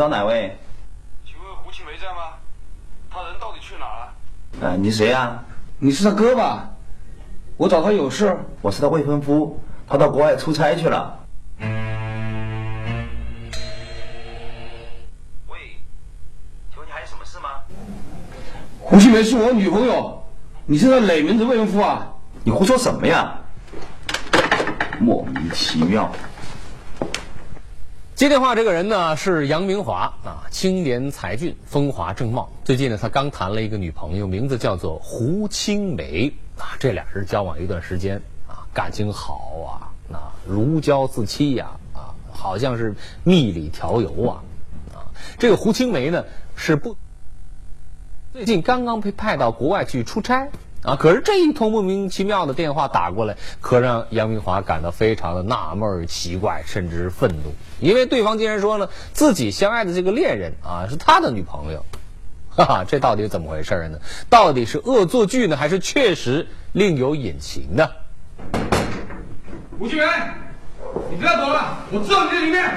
找哪位？请问胡青梅在吗？他人到底去哪了？呃，你谁呀、你是他哥吧？我找他有事。我是他未婚夫，他到国外出差去了。喂，请问你还有什么事吗？胡青梅是我女朋友，你是他哪门子未婚夫啊？你胡说什么呀？莫名其妙。接电话这个人呢是杨明华啊，青年才俊，风华正茂。最近呢，他刚谈了一个女朋友，名字叫做胡青梅啊。这俩人交往一段时间啊，感情好啊，那如胶似漆呀啊好像是蜜里调油啊啊。这个胡青梅呢是不最近刚刚被派到国外去出差啊，可是这一通莫名其妙的电话打过来，可让杨明华感到非常的纳闷儿、奇怪，甚至是愤怒，因为对方竟然说呢，自己相爱的这个恋人啊是他的女朋友，哈哈，这到底怎么回事呢？到底是恶作剧呢，还是确实另有隐情呢？胡青梅，你不要走了，我知道你在里面。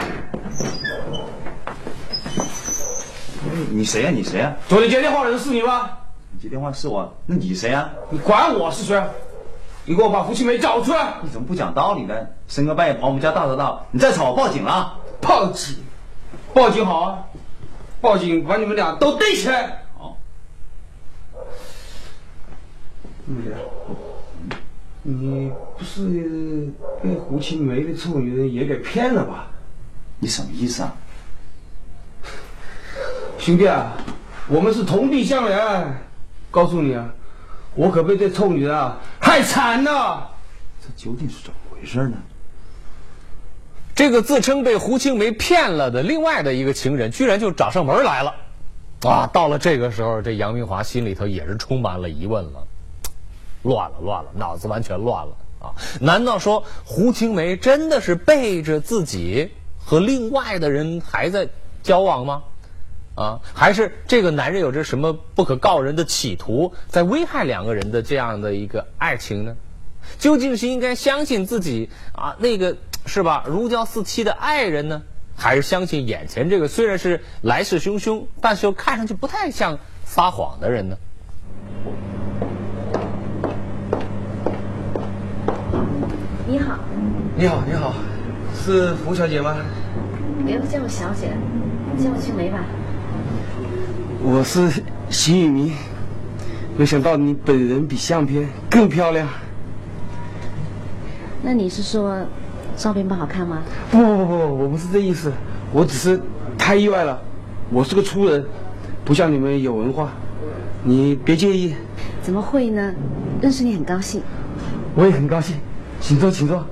你谁呀、你谁呀、昨天接电话的人是你吗？你接电话是我，那你谁啊、你管我是谁？你给我把胡青梅找出来！你怎么不讲道理呢？深更半夜跑我们家大车道，你再吵我报警了。报警，报警好啊！报警把你们俩都逮起来！好，你你不是被胡青梅的臭女人也给骗了吧？你什么意思啊？兄弟啊，我们是同病相怜。告诉你啊，我可被这臭女人啊害惨了。这究竟是怎么回事呢？这个自称被胡青梅骗了的另外的一个情人，居然就找上门来了，啊！到了这个时候，这杨明华心里头也是充满了疑问了，乱了乱了，脑子完全乱了啊！难道说胡青梅真的是背着自己和另外的人还在交往吗？啊，还是这个男人有着什么不可告人的企图，在危害两个人的这样的一个爱情呢？究竟是应该相信自己啊那个是吧如胶似漆的爱人呢，还是相信眼前这个虽然是来势汹汹，但是又看上去不太像撒谎的人呢？你好，你好，你好，是胡小姐吗？不要叫我小姐，叫我青梅吧。我是邢雨明，没想到你本人比相片更漂亮。那你是说照片不好看吗？不不不不，我不是这意思，我只是太意外了。我是个粗人，不像你们有文化，你别介意。怎么会呢？认识你很高兴。我也很高兴，请坐，请坐。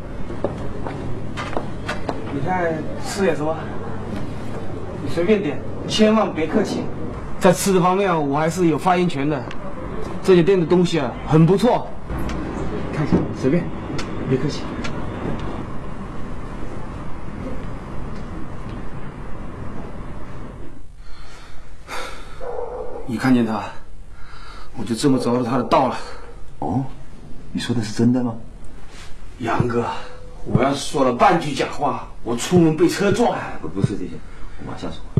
你看吃点什么？你随便点，千万别客气。在吃的方面，我还是有发言权的。这家店的东西啊，很不错。看一下，随便，别客气。一看见他，我就这么着了他的道了。哦，你说的是真的吗？杨哥，我要是说了半句假话，我出门被车撞。不，不是这些，我往下说。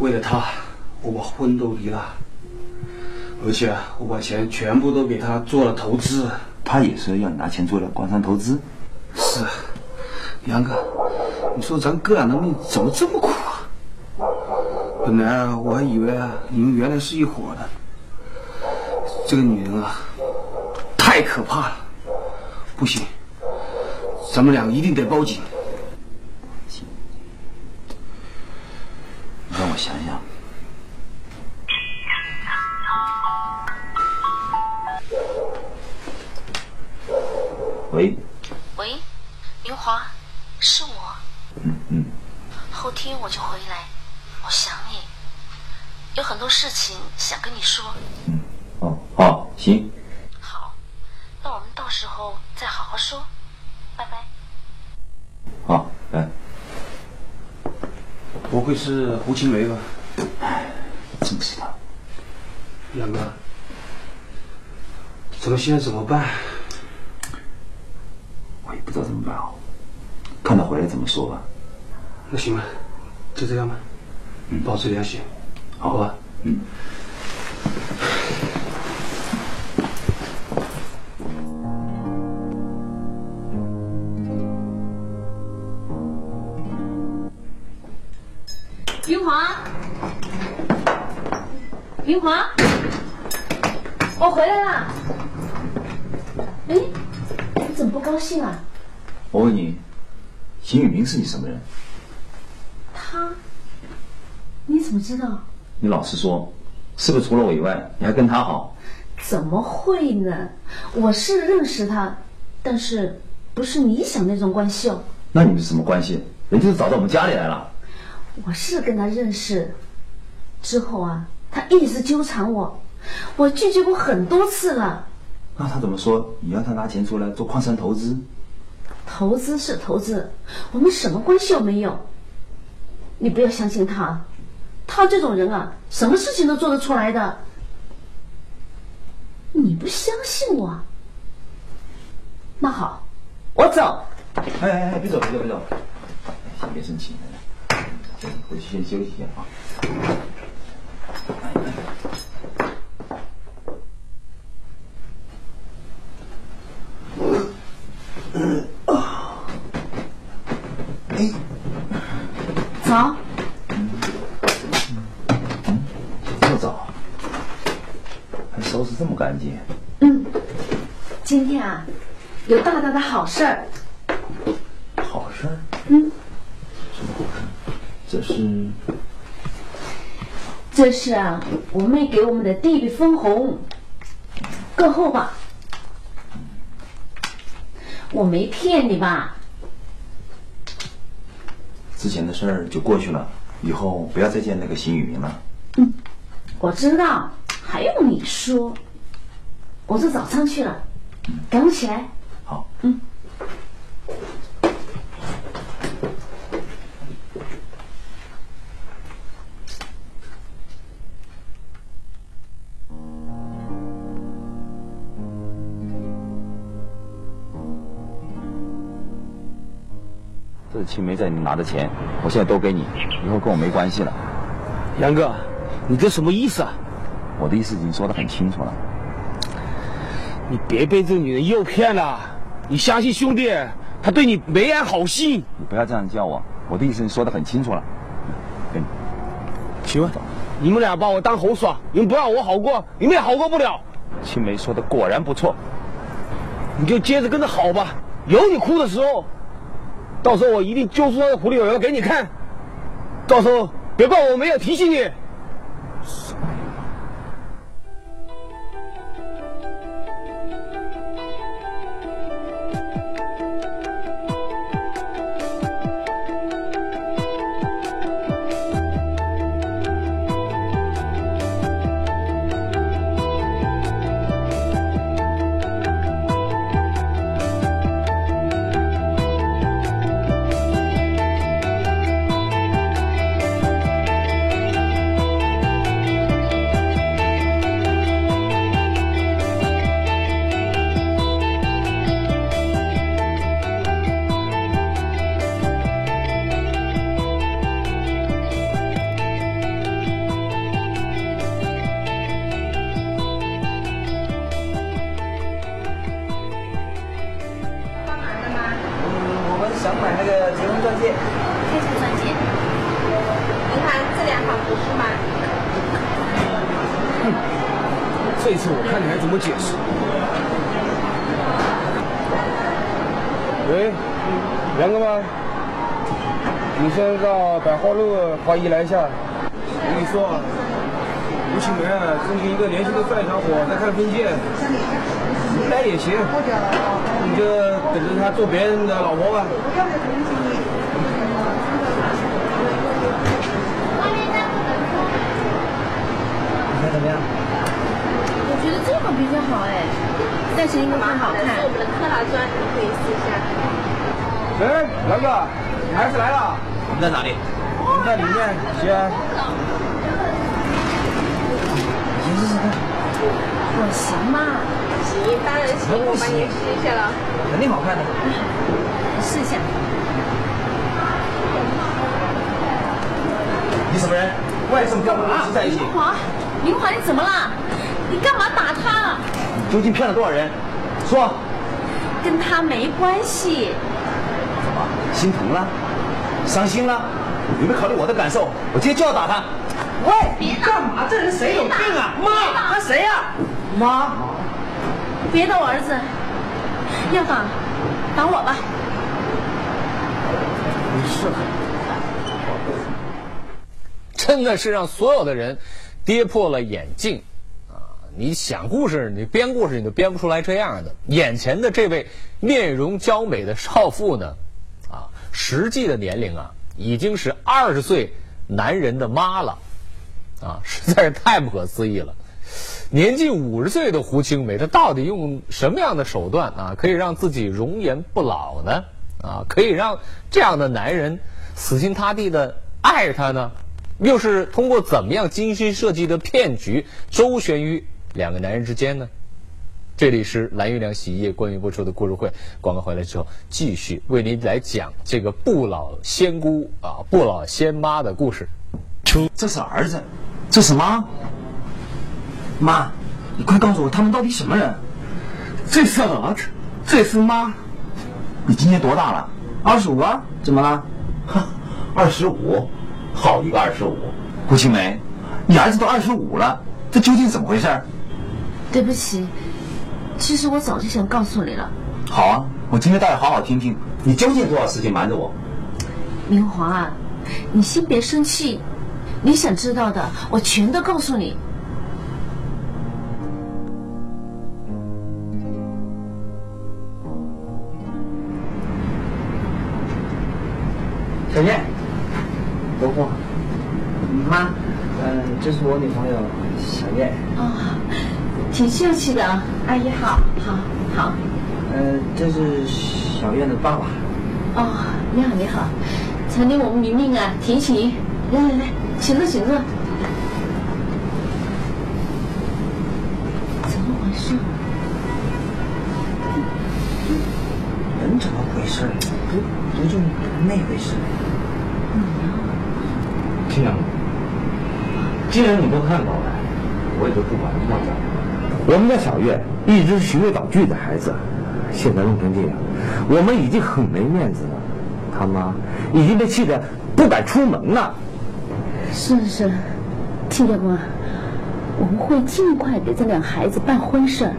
为了他，我把婚都离了，而且我把钱全部都给他做了投资。他也是要拿钱做了官商投资。是，杨哥，你说咱哥俩的命怎么这么苦啊？本来啊，我还以为啊，你们原来是一伙的。这个女人啊，太可怕了，不行，咱们俩一定得报警。说。哦，好，行，好，那我们到时候再好好说。拜拜。好，来，不会是胡青梅吧？正是他。杨哥，咱们现在怎么办？我也不知道怎么办哦。看他回来怎么说吧。那行吧，就这样吧，嗯保持联系，好吧？嗯。云华，我回来了。哎，你怎么不高兴啊？我问你，邢宇明是你什么人？他，你怎么知道？你老实说，是不是除了我以外，你还跟他好？怎么会呢？我是认识他，但是不是你想那种关系哦。那你们是什么关系？人家都找到我们家里来了。我是跟他认识，之后啊，他一直纠缠我，我拒绝过很多次了。那他怎么说？你让他拿钱出来做矿山投资？投资是投资，我们什么关系都没有。你不要相信他，他这种人啊，什么事情都做得出来的。你不相信我？那好，我走。哎哎哎，别走别走别走，先别生气，先回去先休息一下啊。走。这么早，还收拾这么干净？嗯，今天啊，有大大的好事儿。好事儿？嗯，什么好事？这是这是啊，我妹给我们的弟弟分红，够厚吧？我没骗你吧？之前的事儿就过去了，以后不要再见那个邢宇明了。嗯我知道，还用你说？我做早餐去了，赶快起来。好，这青梅在你拿的钱，我现在都给你，以后跟我没关系了。杨哥，你这什么意思啊？我的意思已经说得很清楚了。你别被这个女人诱骗了，你相信兄弟，他对你没安好心。你不要这样叫我，我的意思你说得很清楚了。跟你行吧，你们俩把我当猴耍，你们不让我好过，你们也好过不了。青梅说的果然不错。你就接着跟着好吧，有你哭的时候。到时候我一定揪出那个狐狸尾巴给你看，到时候别怪我没有提醒你。个结婚钻戒，开成钻戒。您看这两款合适吗？这次我看你还怎么解释。喂，杨哥吗？你先到百花路华谊来一下。我跟你说啊，吴启梅啊，正跟一个年轻的帅小伙在看婚戒，你来也行，你就等着他做别人的老婆吧。你看怎么样？我觉得这个比较好哎，戴成一个更好看。是我们的克拉钻，你可以试一下。哎，杨哥，你还是来了。我们在哪里？我们在里面，行。你试试看，我行吗？行，当然行，我帮你试一下了。肯定好看的。试一下。你什么人？为什么跟我们一起在一起？明华，明华，你怎么了？你干嘛打他？你究竟骗了多少人？说，跟他没关系。怎么心疼了？伤心了？有没有考虑我的感受？我今天就要打他。喂，别打干嘛？这人谁有病啊？妈，他谁呀、妈，别打我儿子，要打，打我吧。没事了。真的是让所有的人跌破了眼镜啊！你想故事，你编故事，你都编不出来这样的。眼前的这位面容娇美的少妇呢，啊，实际的年龄啊，已经是二十岁男人的妈了，啊，实在是太不可思议了。年近五十岁的胡青梅，她到底用什么样的手段啊，可以让自己容颜不老呢？啊，可以让这样的男人死心塌地的爱她呢？又是通过怎么样精心设计的骗局周旋于两个男人之间呢？这里是蓝月亮洗衣液关于播出的故事会，广告回来之后，继续为您来讲这个不老仙姑啊、不老仙妈的故事。这是儿子，这是妈。妈，你快告诉我他们到底什么人？这是儿子，这是妈，你今年多大了？二十五啊，怎么了？哈，二十五，好一个二十五！胡青梅，你儿子都二十五了，这究竟怎么回事？对不起，其实我早就想告诉你了，好啊，我今天倒要好好听听，你究竟多少事情瞒着我？明华，你先别生气，你想知道的我全都告诉你。秀气的啊，阿姨好，好，好。呃，这是小燕的爸爸。哦，你好，你好，曾经我们明明啊，提起，来来来，请坐，请坐。怎么回事？人怎么回事？不不就那回事？这样，既然你都看到了，我也就不管那么讲。我们家小月一直是循规蹈矩的孩子，现在弄成这样，我们已经很没面子了。他妈已经被气得不敢出门了。是是，亲家公啊，我们会尽快给这两孩子办婚事儿。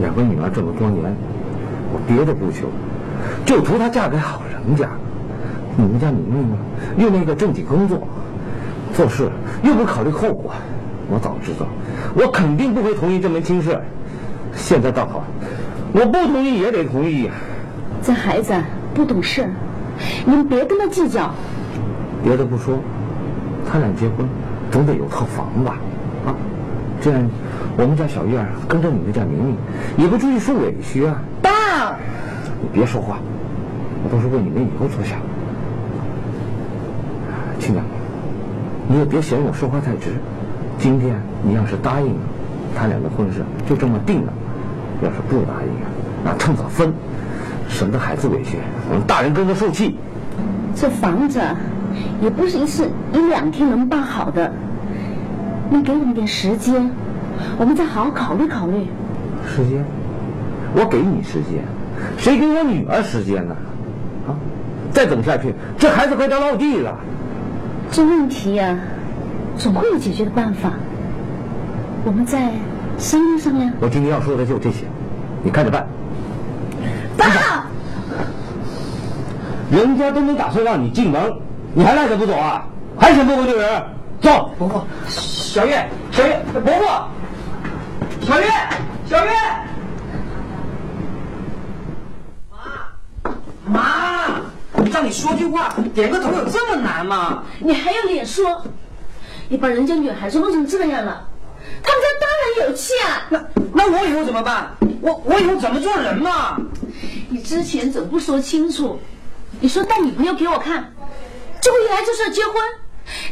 两个女儿这么多年，我别的不求，就图她嫁给好人家。你们家明明呢，又那个正经工作，做事又不考虑后果。我早知道，我肯定不会同意这门亲事。现在倒好，我不同意也得同意。这孩子啊不懂事儿，你们别跟他计较。别的不说，他俩结婚总得有套房吧？啊，这样我们家小月儿跟着你们家明明，也不至于受委屈啊。爸，你别说话，我都是为你们以后着想。亲家，你也别嫌我说话太直。今天你要是答应了，他俩的婚事就这么定了；要是不答应啊，那趁早分，省得孩子委屈，我们大人跟着受气。这房子啊也不是一次一两天能办好的，你给我们点时间，我们再好好考虑考虑。时间，我给你时间，谁给我女儿时间呢？啊，再等下去，这孩子快要落地了。这问题呀、总会有解决的办法。我们再商量商量。我今天要说的就这些，你看着办。爸，人家都没打算让你进门，你还赖着不走啊？还想不回丢人？走！伯父，小月，小月，伯父，小月，小月，妈，妈，让你说句话，点个头有这么难吗？你还有脸说？你把人家女孩子弄成这样了，他们家当然有气啊！那那我以后怎么办？我我以后怎么做人嘛？你之前怎么不说清楚？你说带女朋友给我看，结果一来就是要结婚，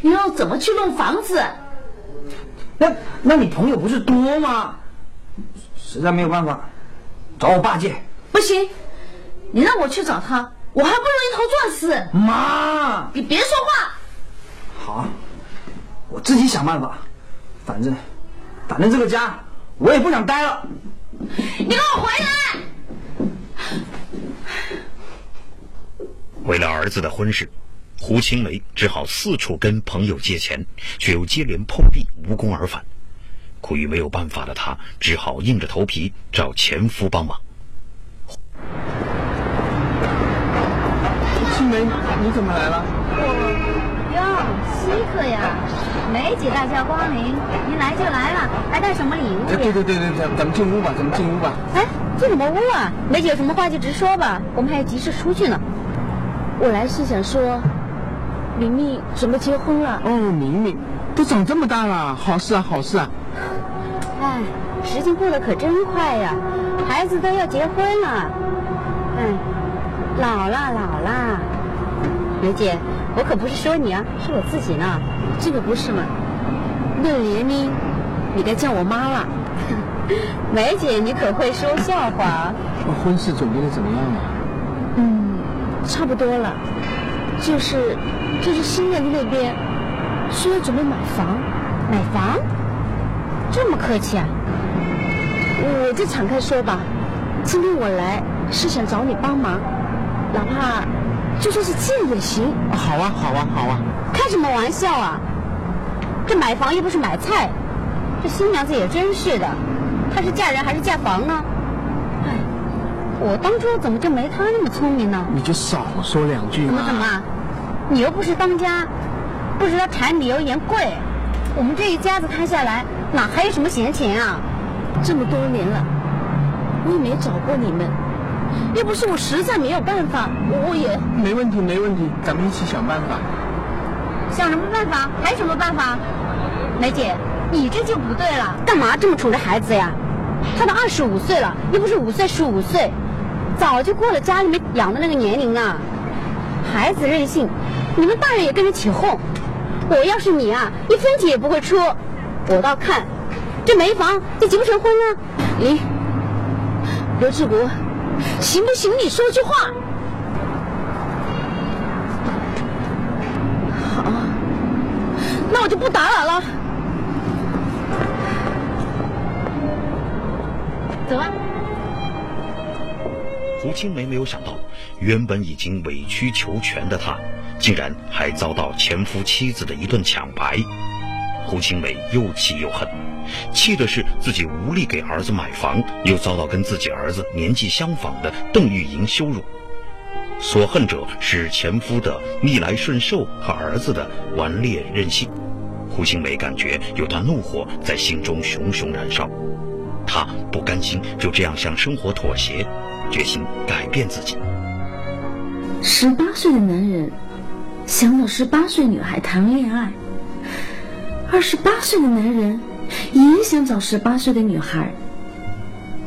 你要怎么去弄房子？那那你朋友不是多吗？实在没有办法，找我爸借。不行，你让我去找他，我还不如一头撞死。妈，你别说话，好，我自己想办法。反正，反正这个家我也不想待了。你给我回来！为了儿子的婚事，胡青梅只好四处跟朋友借钱，却又接连碰壁，无功而返。苦于没有办法的她，只好硬着头皮找前夫帮忙。青梅，你怎么来了？哟，稀客呀！梅姐大驾光临，您来就来了，还带什么礼物？对对对对对，咱们进屋吧，咱们进屋吧。哎，进什么屋啊？梅姐有什么话就直说吧，我们还有急事出去呢。我来是想说，明明准备结婚了，哦，明明都长这么大了，好事啊，好事啊！哎，时间过得可真快呀，孩子都要结婚了。哎，老了老了，梅姐，我可不是说你啊，是我自己呢。这个不是嘛？那个年龄，你该叫我妈了。梅姐，你可会说笑话。那婚事准备的怎么样了？嗯，差不多了，就是就是新人那边说要准备买房，买房？这么客气啊？我就敞开说吧，今天我来是想找你帮忙，哪怕就算是借也行。好啊，好啊，好啊！开什么玩笑啊！这买房又不是买菜，这新娘子也真是的，她是嫁人还是嫁房呢？哎，我当初怎么就没她那么聪明呢？你就少说两句嘛。怎么怎么？你又不是当家，不知道柴米油盐贵，我们这一家子摊下来，哪还有什么闲钱啊？这么多年了，我也没找过你们，要不是我实在没有办法，我也没问题，没问题，咱们一起想办法。想什么办法？还有什么办法？梅姐，你这就不对了，干嘛这么宠着孩子呀？他都二十五岁了，又不是五岁十五岁，早就过了家里面养的那个年龄了。孩子任性，你们大人也跟着起哄。我要是你啊，一分钱也不会出。我倒看，这没房就结不成婚呢。你刘志国，行不行？你说句话。好，那我就不打扰了。走吧。胡青梅没有想到，原本已经委曲求全的她，竟然还遭到前夫妻子的一顿抢白。胡青梅又气又恨，气的是自己无力给儿子买房，又遭到跟自己儿子年纪相仿的邓玉莹羞辱；所恨者是前夫的逆来顺受和儿子的顽劣任性。胡青梅感觉有段怒火在心中熊熊燃烧，她不甘心就这样向生活妥协，决心改变自己。十八岁的男人想找十八岁女孩谈恋爱，二十八岁的男人也想找十八岁的女孩，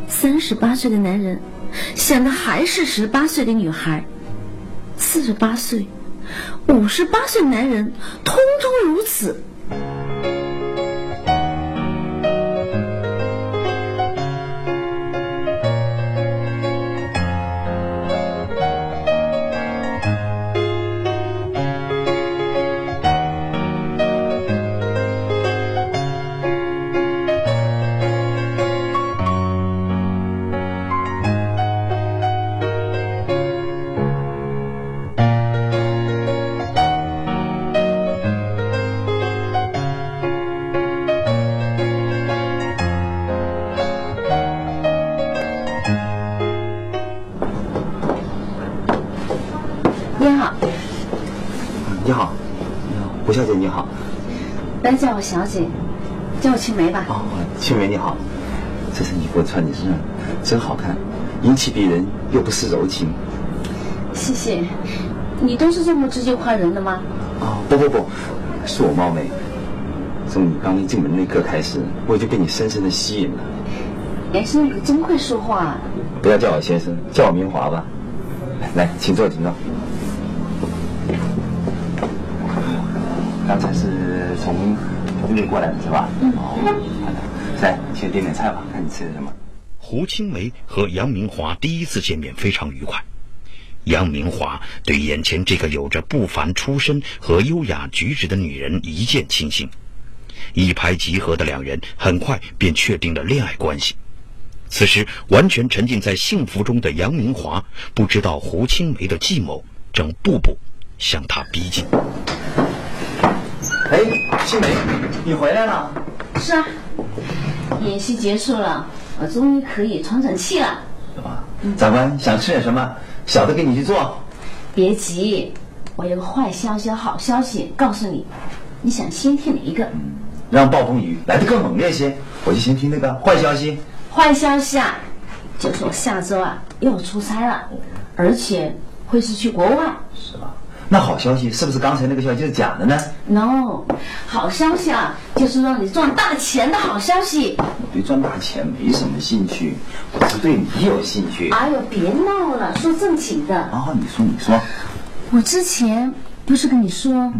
三十八岁的男人想的还是十八岁的女孩，四十八岁、五十八岁男人通通如此。你好，你好，胡小姐你好。别叫我小姐，叫我青梅吧。哦，青梅你好，这身衣服穿你身上真好看，英气逼人又不失柔情。谢谢。你都是这么直接夸人的吗？哦，不不不，是我冒昧。从你刚一进门那一刻开始，我就被你深深的吸引了。严先生可真会说话、啊。不要叫我先生，叫我明华吧。来，请坐，请坐。从屋里过来的是吧？嗯。哦，好的。来，先点点菜吧，看你吃的什么。胡青梅和杨明华第一次见面非常愉快，杨明华对眼前这个有着不凡出身和优雅举止的女人一见倾心，一拍即合的两人很快便确定了恋爱关系。此时，完全沉浸在幸福中的杨明华不知道胡青梅的计谋正步步向他逼近。哎，青梅，你回来了？是啊，演习结束了，我终于可以喘喘气了。是吧？长官想吃点什么，小的给你去做。别急，我有个坏消息、好消息告诉你，你想先听哪一个？让暴风雨来得更猛烈些，我就先听那个坏消息。坏消息啊，就是我下周啊又出差了，而且会是去国外。是吧？那好消息是不是刚才那个消息是假的呢？No，好消息啊，就是让你赚大钱的好消息。我对赚大钱没什么兴趣，我是对你有兴趣。哎呦，别闹了，说正经的。啊，你说你说，我之前不是跟你说，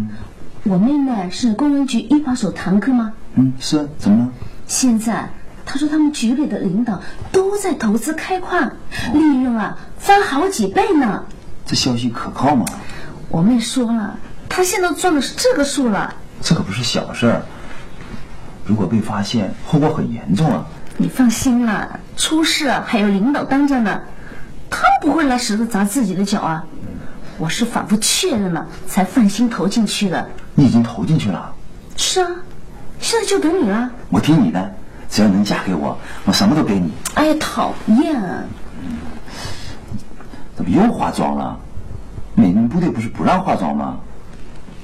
我妹妹是公安局一把手堂客吗？嗯，是怎么了？现在他说他们局里的领导都在投资开矿，利润啊翻好几倍呢。这消息可靠吗？我妹说了，她现在赚的是这个数了。这可不是小事儿，如果被发现，后果很严重啊。你放心啦，出事啊还有领导当着呢，他们不会拿石头砸自己的脚啊。我是反复确认了才放心投进去的。你已经投进去了，是啊，现在就等你了。我听你的，只要能嫁给我，我什么都给你。哎呀，讨厌啊！怎么又化妆了？美军部队不是不让化妆吗？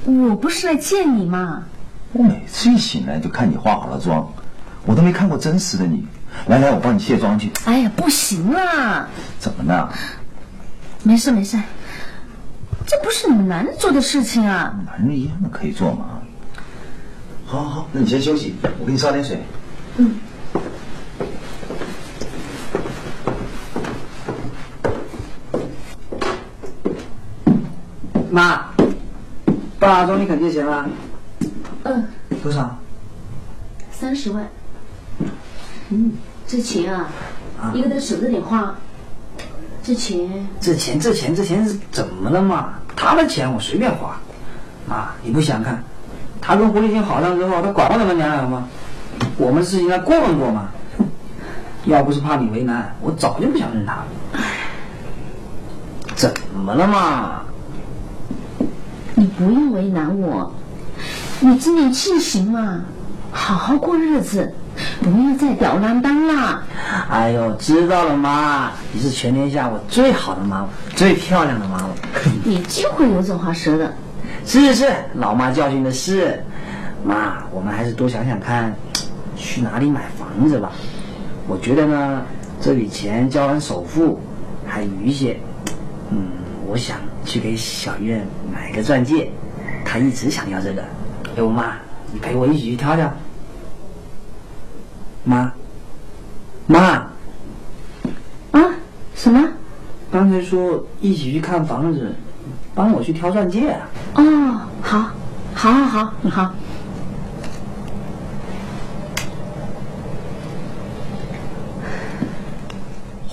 我不是来见你吗？我每次一醒来就看你化好了妆，我都没看过真实的你。来来，我帮你卸妆去。哎呀，不行啊！怎么了？没事没事，这不是你们男人做的事情啊。男人一样的可以做嘛。好好好，那你先休息，我给你烧点水。妈，爸终于肯借钱了，嗯，多少？三十万。嗯，这钱啊，一个得舍着点花。这钱，这钱这钱这钱是怎么了嘛？他的钱我随便花，妈，你不想看，他跟狐狸精好上之后，他管过你们娘俩吗？我们的事情他过问过吗？要不是怕你为难，我早就不想认他了。怎么了嘛？你不用为难我，你今年气行嘛，好好过日子，不要再吊郎当啦。哎呦，知道了妈，你是全天下我最好的妈妈，最漂亮的妈妈。你就会油嘴滑舌的。是是是，老妈教训的是，妈，我们还是多想想看，去哪里买房子吧。我觉得呢，这笔钱交完首付，还余些，嗯，我想去给小月买个钻戒，她一直想要这个。哎，我妈，你陪我一起去挑挑。妈，妈，啊？什么？刚才说一起去看房子，帮我去挑钻戒啊。哦，好，好，好，好，好。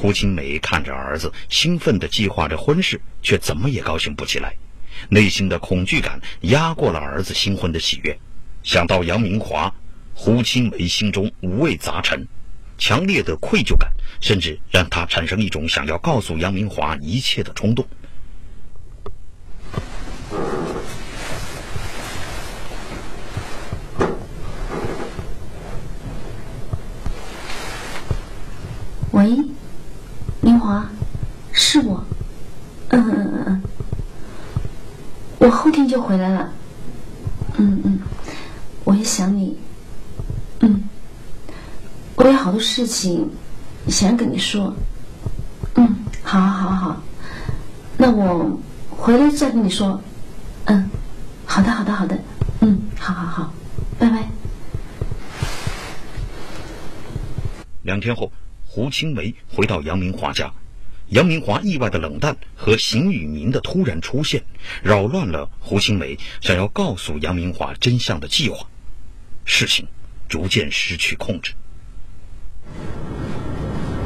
胡青梅看着儿子兴奋地计划着婚事，却怎么也高兴不起来，内心的恐惧感压过了儿子新婚的喜悦。想到杨明华，胡青梅心中五味杂陈，强烈的愧疚感甚至让她产生一种想要告诉杨明华一切的冲动。喂，明华，是我。嗯嗯嗯嗯，我后天就回来了。嗯嗯，我也想你。嗯，我有好多事情想跟你说。嗯，好，好，好，好。那我回来再跟你说。嗯，好的，好的，好的。嗯，好好好，拜拜。两天后，胡青梅回到杨明华家，杨明华意外的冷淡和邢宇民的突然出现，扰乱了胡青梅想要告诉杨明华真相的计划，事情逐渐失去控制。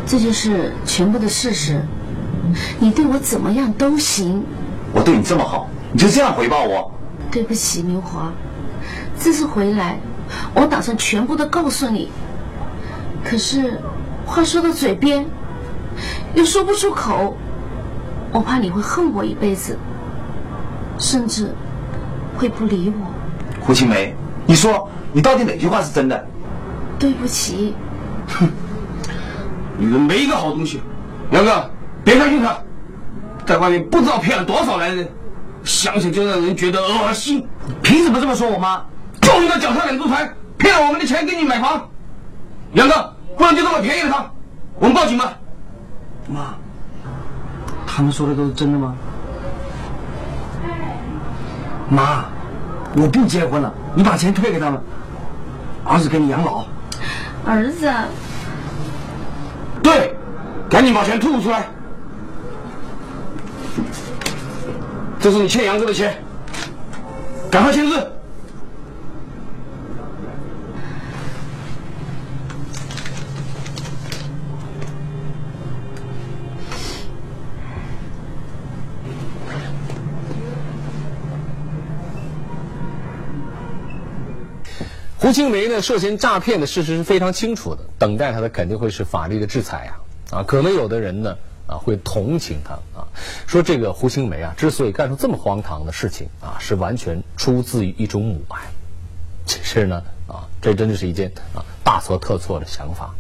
这就是全部的事实。你对我怎么样都行。我对你这么好，你就这样回报我？对不起，明华，这次回来，我打算全部都告诉你。可是，话说到嘴边，又说不出口，我怕你会恨我一辈子，甚至会不理我。胡青梅，你说你到底哪句话是真的？对不起。哼，女人没一个好东西。杨哥，别相信她，在外面不知道骗了多少男人，想想就让人觉得恶心。凭什么这么说我妈？就你那脚踏两只船，骗了我们的钱给你买房。杨哥，不能就这么便宜了他，我们报警吧。妈，他们说的都是真的吗？妈，我不结婚了，你把钱退给他们，儿子给你养老。儿子。对，赶紧把钱吐出来。这是你欠杨哥的钱，赶快签字。胡青梅呢涉嫌诈骗的事实是非常清楚的，等待他的肯定会是法律的制裁呀！啊，可能有的人呢啊会同情他啊，说这个胡青梅啊之所以干出这么荒唐的事情啊，是完全出自于一种母爱。其实呢啊，这真的是一件啊大错特错的想法。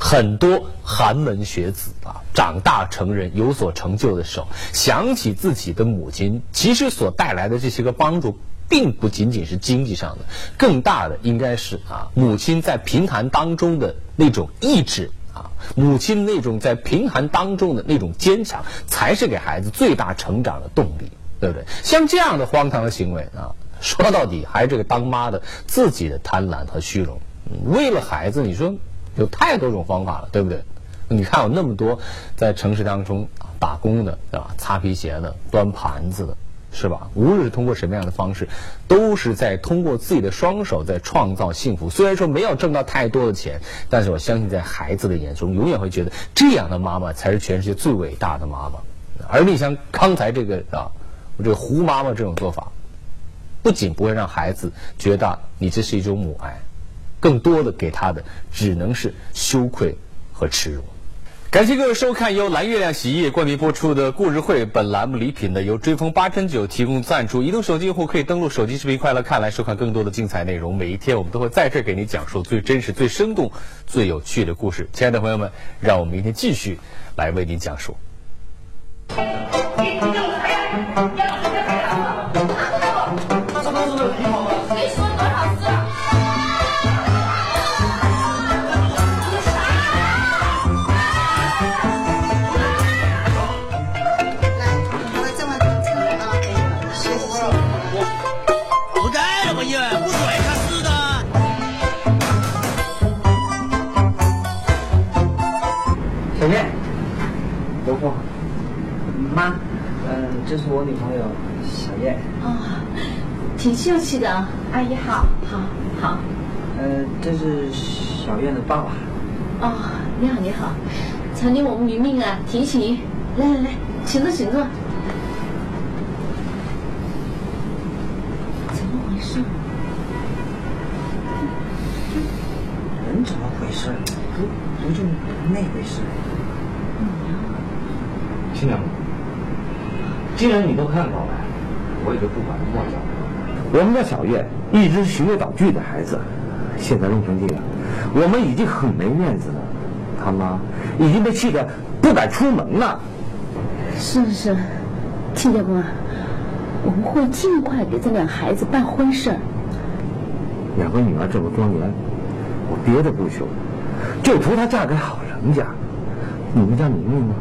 很多寒门学子啊，长大成人有所成就的时候，想起自己的母亲，其实所带来的这些个帮助。并不仅仅是经济上的，更大的应该是啊，母亲在贫寒当中的那种意志啊，母亲那种在贫寒当中的那种坚强，才是给孩子最大成长的动力，对不对？像这样的荒唐的行为啊，说到底还是这个当妈的自己的贪婪和虚荣。为了孩子，你说有太多种方法了，对不对？你看有那么多在城市当中打工的，对吧？擦皮鞋的，端盘子的。是吧？无论是通过什么样的方式，都是在通过自己的双手在创造幸福。虽然说没有挣到太多的钱，但是我相信在孩子的眼中，永远会觉得这样的妈妈才是全世界最伟大的妈妈。而你像刚才这个啊，我这个胡妈妈这种做法，不仅不会让孩子觉得你这是一种母爱，更多的给他的只能是羞愧和耻辱。感谢各位收看由蓝月亮洗衣液冠名播出的《故事会》。本栏目礼品呢由追风八珍酒提供赞助。移动手机用户可以登录手机视频快乐看来收看更多的精彩内容。每一天我们都会在这儿给您讲述最真实、最生动、最有趣的故事。亲爱的朋友们，让我们明天继续来为您讲述。这是我女朋友小燕。哦，挺秀气的啊，阿姨好，好，好。嗯，这是小燕的爸爸。哦，你好，你好，曾经我们明明啊，提醒，来来来，请坐，请坐。怎么回事？人怎么回事？不，不就那回事？新娘。既然你都看到了，我也就不管那么多了。我们家小月一直循规蹈矩的孩子，现在弄成这样，我们已经很没面子了。他妈已经被气得不敢出门了。是是，亲家公啊，我们会尽快给这俩孩子办婚事。两个女儿这么庄严，我别的不求，就图她嫁给好人家。你们家明明呢？